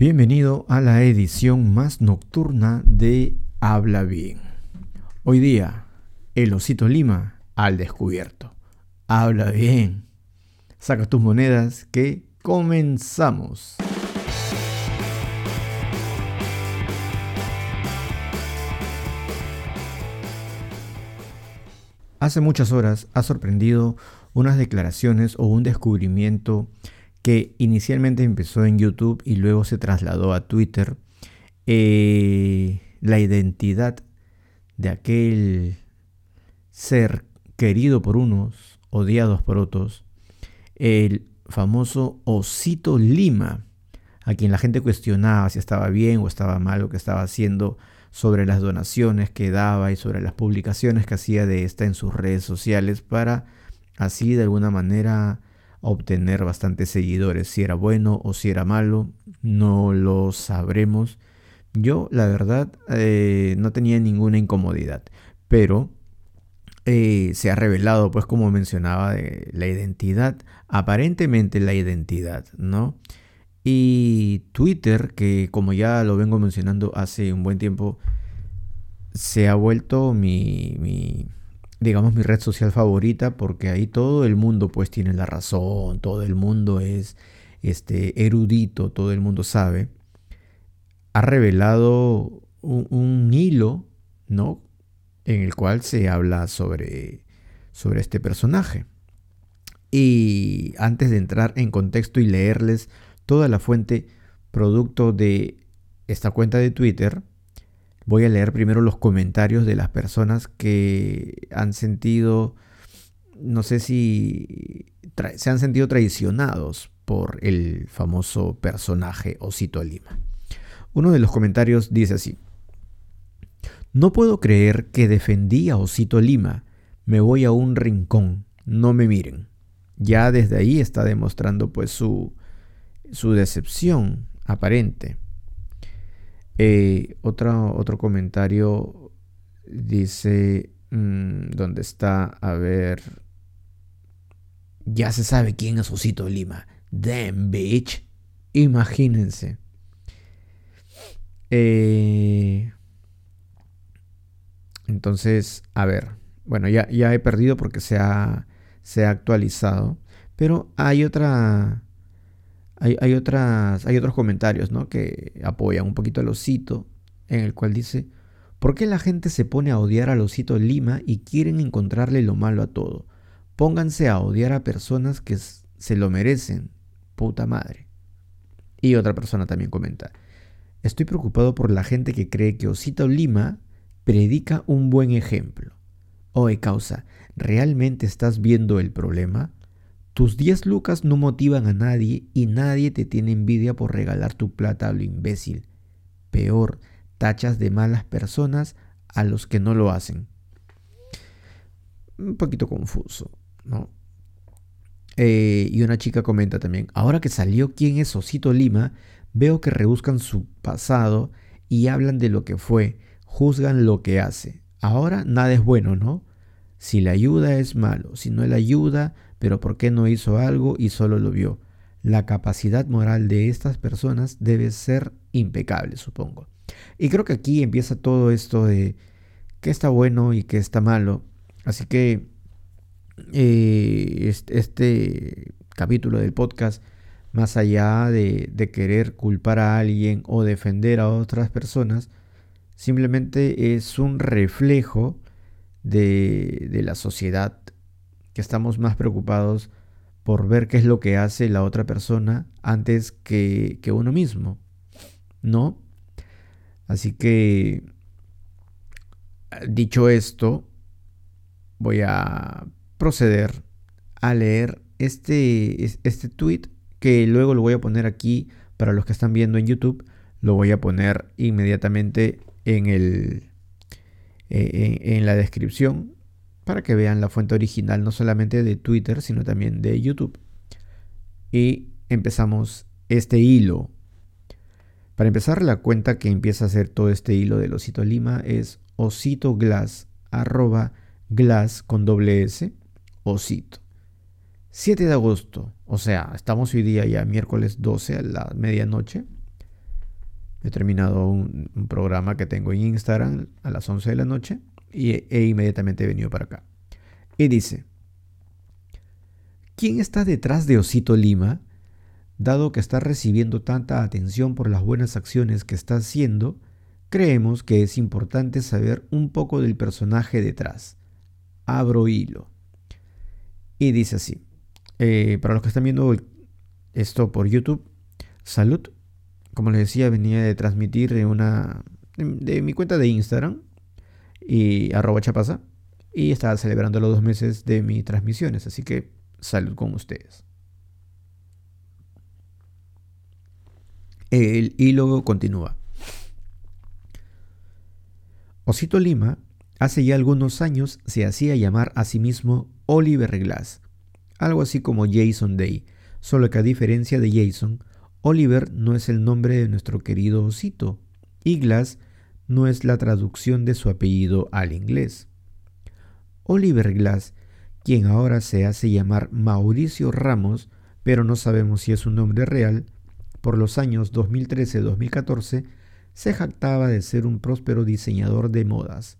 Bienvenido a la edición más nocturna de Habla Bien. Hoy día, el osito Lima al descubierto. Habla bien. Saca tus monedas que comenzamos. Hace muchas horas ha sorprendido unas declaraciones o un descubrimiento que inicialmente empezó en YouTube y luego se trasladó a Twitter, eh, la identidad de aquel ser querido por unos, odiados por otros, el famoso Osito Lima, a quien la gente cuestionaba si estaba bien o estaba mal lo que estaba haciendo sobre las donaciones que daba y sobre las publicaciones que hacía de esta en sus redes sociales para así de alguna manera obtener bastantes seguidores. Si era bueno o si era malo, no lo sabremos. Yo, la verdad, eh, no tenía ninguna incomodidad, pero eh, se ha revelado, pues como mencionaba, de la identidad, aparentemente la identidad, ¿no? Y Twitter, que como ya lo vengo mencionando hace un buen tiempo, se ha vuelto mi, mi digamos, mi red social favorita porque ahí todo el mundo pues tiene la razón, todo el mundo es este, erudito, todo el mundo sabe, ha revelado un, hilo, ¿no? En el cual se habla sobre, sobre este personaje. Y antes de entrar en contexto y leerles toda la fuente producto de esta cuenta de Twitter, Voy a leer primero los comentarios de las personas que han sentido, no sé si se han sentido traicionados por el famoso personaje Osito Lima. Uno de los comentarios dice así, no puedo creer que defendí a Osito Lima, me voy a un rincón, no me miren. Ya desde ahí está demostrando pues su, su decepción aparente. Eh, otro comentario dice, mm, ¿dónde está? A ver, ya se sabe quién es Osito Lima. Damn, bitch. Imagínense. Eh, entonces, a ver, bueno, ya, ya he perdido porque se ha, se ha actualizado, pero hay otra hay, otras, hay otros comentarios ¿no? que apoyan un poquito al osito, en el cual dice, ¿por qué la gente se pone a odiar al osito Lima y quieren encontrarle lo malo a todo? Pónganse a odiar a personas que se lo merecen, puta madre. Y otra persona también comenta, estoy preocupado por la gente que cree que Osito Lima predica un buen ejemplo. Oye, causa, ¿realmente estás viendo el problema? Tus 10 lucas no motivan a nadie y nadie te tiene envidia por regalar tu plata a lo imbécil. Peor, tachas de malas personas a los que no lo hacen. Un poquito confuso, ¿no? Eh, y una chica comenta también, ahora que salió quién es Osito Lima, veo que rebuscan su pasado y hablan de lo que fue, juzgan lo que hace. Ahora nada es bueno, ¿no? Si la ayuda es malo, si no la ayuda, pero ¿por qué no hizo algo y solo lo vio? La capacidad moral de estas personas debe ser impecable, supongo. Y creo que aquí empieza todo esto de qué está bueno y qué está malo. Así que eh, este, capítulo del podcast, más allá de, querer culpar a alguien o defender a otras personas, simplemente es un reflejo de, de la sociedad que estamos más preocupados por ver qué es lo que hace la otra persona antes que, uno mismo, ¿no? Así que, dicho esto, voy a proceder a leer este, este tweet que luego lo voy a poner aquí para los que están viendo en YouTube. Lo voy a poner inmediatamente en, el, eh, en la descripción para que vean la fuente original no solamente de Twitter, sino también de YouTube. Y empezamos este hilo. Para empezar, la cuenta que empieza a hacer todo este hilo del Osito Lima es osito glass, arroba glass con doble S, osito. 7 de agosto, o sea, estamos hoy día ya miércoles 12 a la medianoche. He terminado un, programa que tengo en Instagram a las 11 de la noche y he inmediatamente venido para acá. Y dice, ¿quién está detrás de Osito Lima? Dado que está recibiendo tanta atención por las buenas acciones que está haciendo, creemos que es importante saber un poco del personaje detrás. Abro hilo. Y dice así, eh, para los que están viendo esto por YouTube, salud. Como les decía, venía de transmitir de, una, de, mi cuenta de Instagram y arroba chapasa y estaba celebrando los dos meses de mis transmisiones, así que salud con ustedes. El hilo continúa. Osito Lima hace ya algunos años se hacía llamar a sí mismo Oliver Glass, algo así como Jason Day, solo que a diferencia de Jason, Oliver no es el nombre de nuestro querido osito y Glass no es la traducción de su apellido al inglés. Oliver Glass, quien ahora se hace llamar Mauricio Ramos, pero no sabemos si es un nombre real, por los años 2013-2014 se jactaba de ser un próspero diseñador de modas,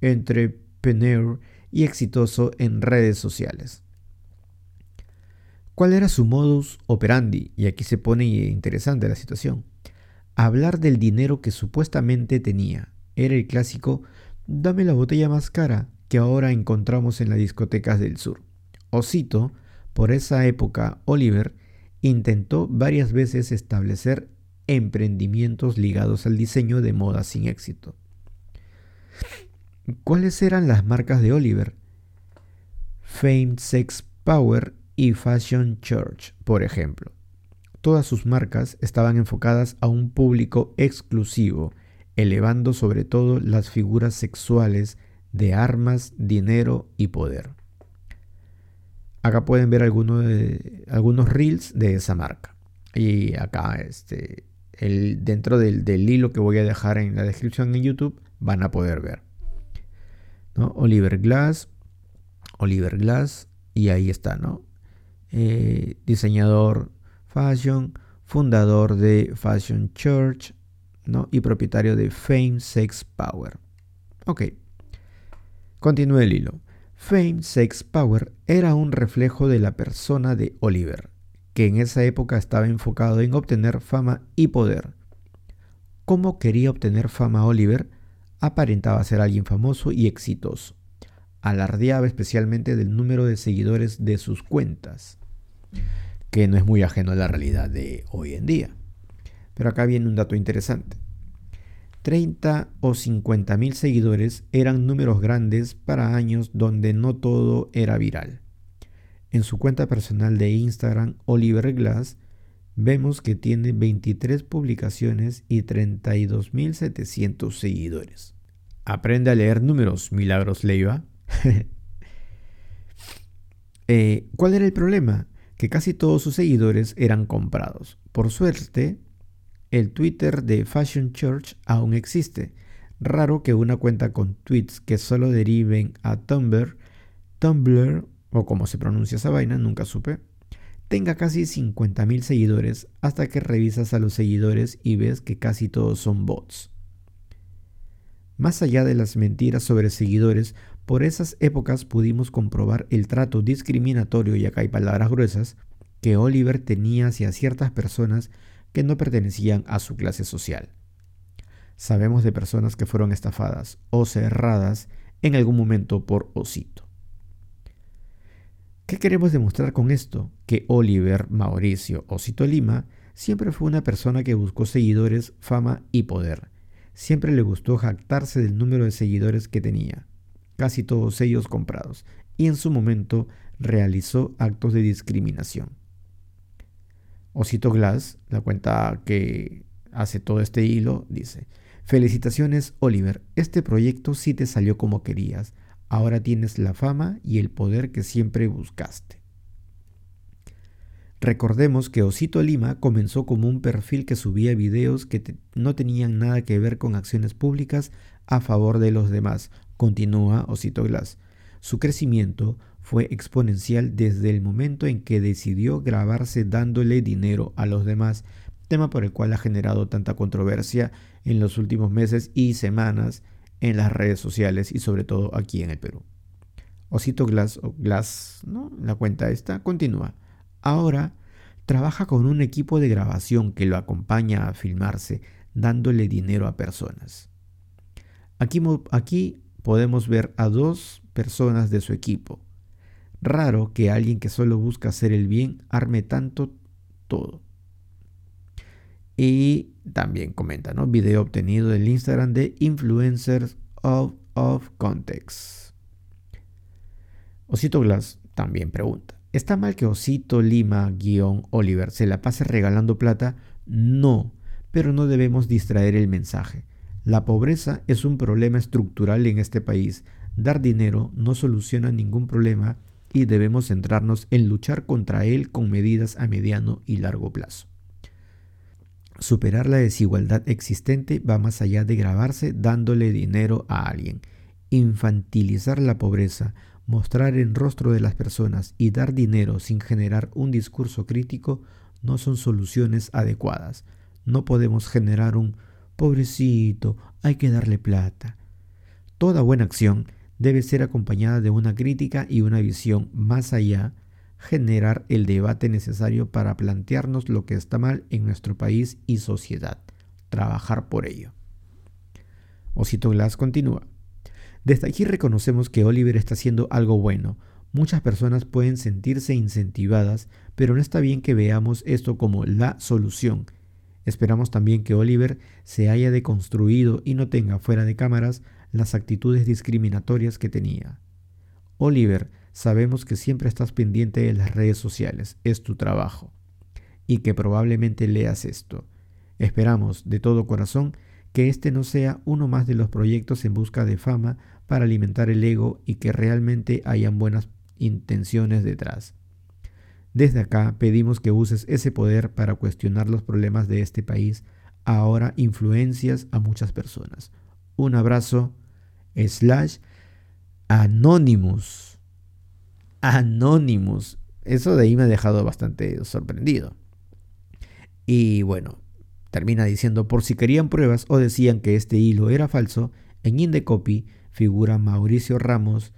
entrepreneur y exitoso en redes sociales. ¿Cuál era su modus operandi? Y aquí se pone interesante la situación. Hablar del dinero que supuestamente tenía. Era el clásico, dame la botella más cara que ahora encontramos en las discotecas del sur. Osito, por esa época, Oliver, intentó varias veces establecer emprendimientos ligados al diseño de moda sin éxito. ¿Cuáles eran las marcas de Oliver? Fame Sex Power y Fashion Church, por ejemplo. Todas sus marcas estaban enfocadas a un público exclusivo, elevando sobre todo las figuras sexuales de armas, dinero y poder. Acá pueden ver algunos, algunos reels de esa marca. Y acá, este, el, dentro del, hilo que voy a dejar en la descripción en YouTube, van a poder ver. Oliver Glass, Oliver Glass, y ahí está, ¿no? Eh, diseñador fashion, fundador de Fashion Church, ¿no? Y propietario de Fame Sex Power. Ok. Continúe el hilo. Fame Sex Power era un reflejo de la persona de Oliver, que en esa época estaba enfocado en obtener fama y poder. ¿Cómo quería obtener fama Oliver? Aparentaba ser alguien famoso y exitoso. Alardeaba especialmente del número de seguidores de sus cuentas, que no es muy ajeno a la realidad de hoy en día. Pero acá viene un dato interesante. 30 o 50 mil seguidores eran números grandes para años donde no todo era viral. En su cuenta personal de Instagram, Oliver Glass, vemos que tiene 23 publicaciones y 32.700 seguidores. Aprende a leer números, Milagros Leiva. Eh, ¿Cuál era el problema? Que casi todos sus seguidores eran comprados. Por suerte, el Twitter de Fashion Church aún existe. Raro que una cuenta con tweets que solo deriven a Tumblr, Tumblr, o como se pronuncia esa vaina, nunca supe, tenga casi 50.000 seguidores hasta que revisas a los seguidores y ves que casi todos son bots. Más allá de las mentiras sobre seguidores, por esas épocas pudimos comprobar el trato discriminatorio, y acá hay palabras gruesas, que Oliver tenía hacia ciertas personas que no pertenecían a su clase social. Sabemos de personas que fueron estafadas o cerradas en algún momento por Osito. ¿Qué queremos demostrar con esto? Que Oliver Mauricio Osito Lima siempre fue una persona que buscó seguidores, fama y poder. Siempre le gustó jactarse del número de seguidores que tenía, casi todos ellos comprados, y en su momento realizó actos de discriminación. Osito Glass, la cuenta que hace todo este hilo, dice, felicitaciones Oliver, este proyecto sí te salió como querías, ahora tienes la fama y el poder que siempre buscaste. Recordemos que Osito Lima comenzó como un perfil que subía videos que no tenían nada que ver con acciones públicas a favor de los demás, continúa Osito Glass. Su crecimiento fue exponencial desde el momento en que decidió grabarse dándole dinero a los demás tema por el cual ha generado tanta controversia en los últimos meses y semanas en las redes sociales y sobre todo aquí en el Perú. Osito Glass o ¿no? La cuenta esta continúa. Ahora trabaja con un equipo de grabación que lo acompaña a filmarse, dándole dinero a personas. Aquí, aquí podemos ver a dos personas de su equipo. Raro que alguien que solo busca hacer el bien arme tanto todo. Y también comenta, ¿no? Video obtenido del Instagram de Influencers of, of Context. Osito Glass también pregunta. ¿Está mal que Osito Lima-Oliver se la pase regalando plata? No, pero no debemos distraer el mensaje. La pobreza es un problema estructural en este país. Dar dinero no soluciona ningún problema y debemos centrarnos en luchar contra él con medidas a mediano y largo plazo. Superar la desigualdad existente va más allá de grabarse dándole dinero a alguien. Infantilizar la pobreza, mostrar el rostro de las personas y dar dinero sin generar un discurso crítico no son soluciones adecuadas. No podemos generar un pobrecito, hay que darle plata. Toda buena acción debe ser acompañada de una crítica y una visión más allá generar el debate necesario para plantearnos lo que está mal en nuestro país y sociedad. Trabajar por ello. Osito Glass continúa. Desde aquí reconocemos que Oliver está haciendo algo bueno. Muchas personas pueden sentirse incentivadas, pero no está bien que veamos esto como la solución. Esperamos también que Oliver se haya deconstruido y no tenga fuera de cámaras las actitudes discriminatorias que tenía. Oliver Sabemos que siempre estás pendiente de las redes sociales, es tu trabajo, y que probablemente leas esto. Esperamos de todo corazón que este no sea uno más de los proyectos en busca de fama para alimentar el ego y que realmente hayan buenas intenciones detrás. Desde acá pedimos que uses ese poder para cuestionar los problemas de este país, ahora influencias a muchas personas. Un abrazo, slash, Anonymous. Anonymous. Eso de ahí me ha dejado bastante sorprendido. Y bueno, termina diciendo, por si querían pruebas o decían que este hilo era falso, en Indecopy figura Mauricio Ramos,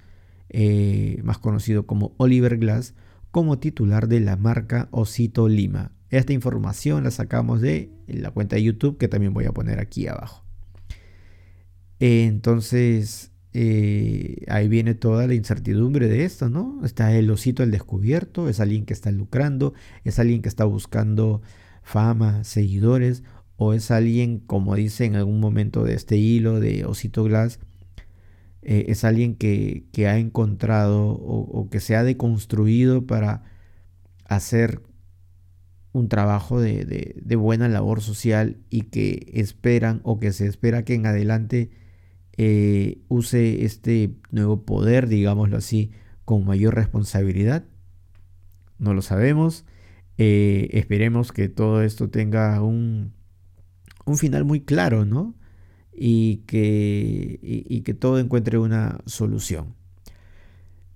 eh, más conocido como Oliver Glass, como titular de la marca Osito Lima. Esta información la sacamos de la cuenta de YouTube que también voy a poner aquí abajo. Entonces, eh, ahí viene toda la incertidumbre de esto, ¿no? Está el osito al descubierto, es alguien que está lucrando, es alguien que está buscando fama, seguidores, o es alguien, como dice en algún momento de este hilo de Osito Glass, eh, es alguien que, ha encontrado o, que se ha deconstruido para hacer un trabajo de, de buena labor social y que esperan o que se espera que en adelante eh, use este nuevo poder, digámoslo así, con mayor responsabilidad. No lo sabemos. Eh, esperemos que todo esto tenga un, un final muy claro, ¿no? Y que, y, que todo encuentre una solución.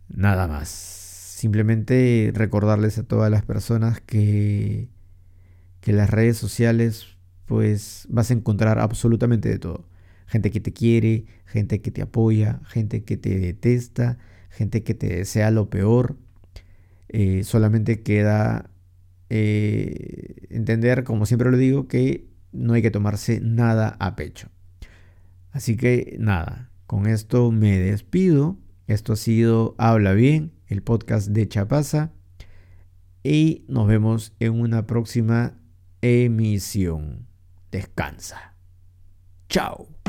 Nada más. Simplemente recordarles a todas las personas que, que las redes sociales, pues vas a encontrar absolutamente de todo gente que te quiere, gente que te apoya, gente que te detesta, gente que te desea lo peor. Eh, solamente queda eh, entender, como siempre lo digo, que no hay que tomarse nada a pecho. Así que nada, con esto me despido. Esto ha sido Habla Bien, el podcast de Chapaza. Y nos vemos en una próxima emisión. Descansa. Chao.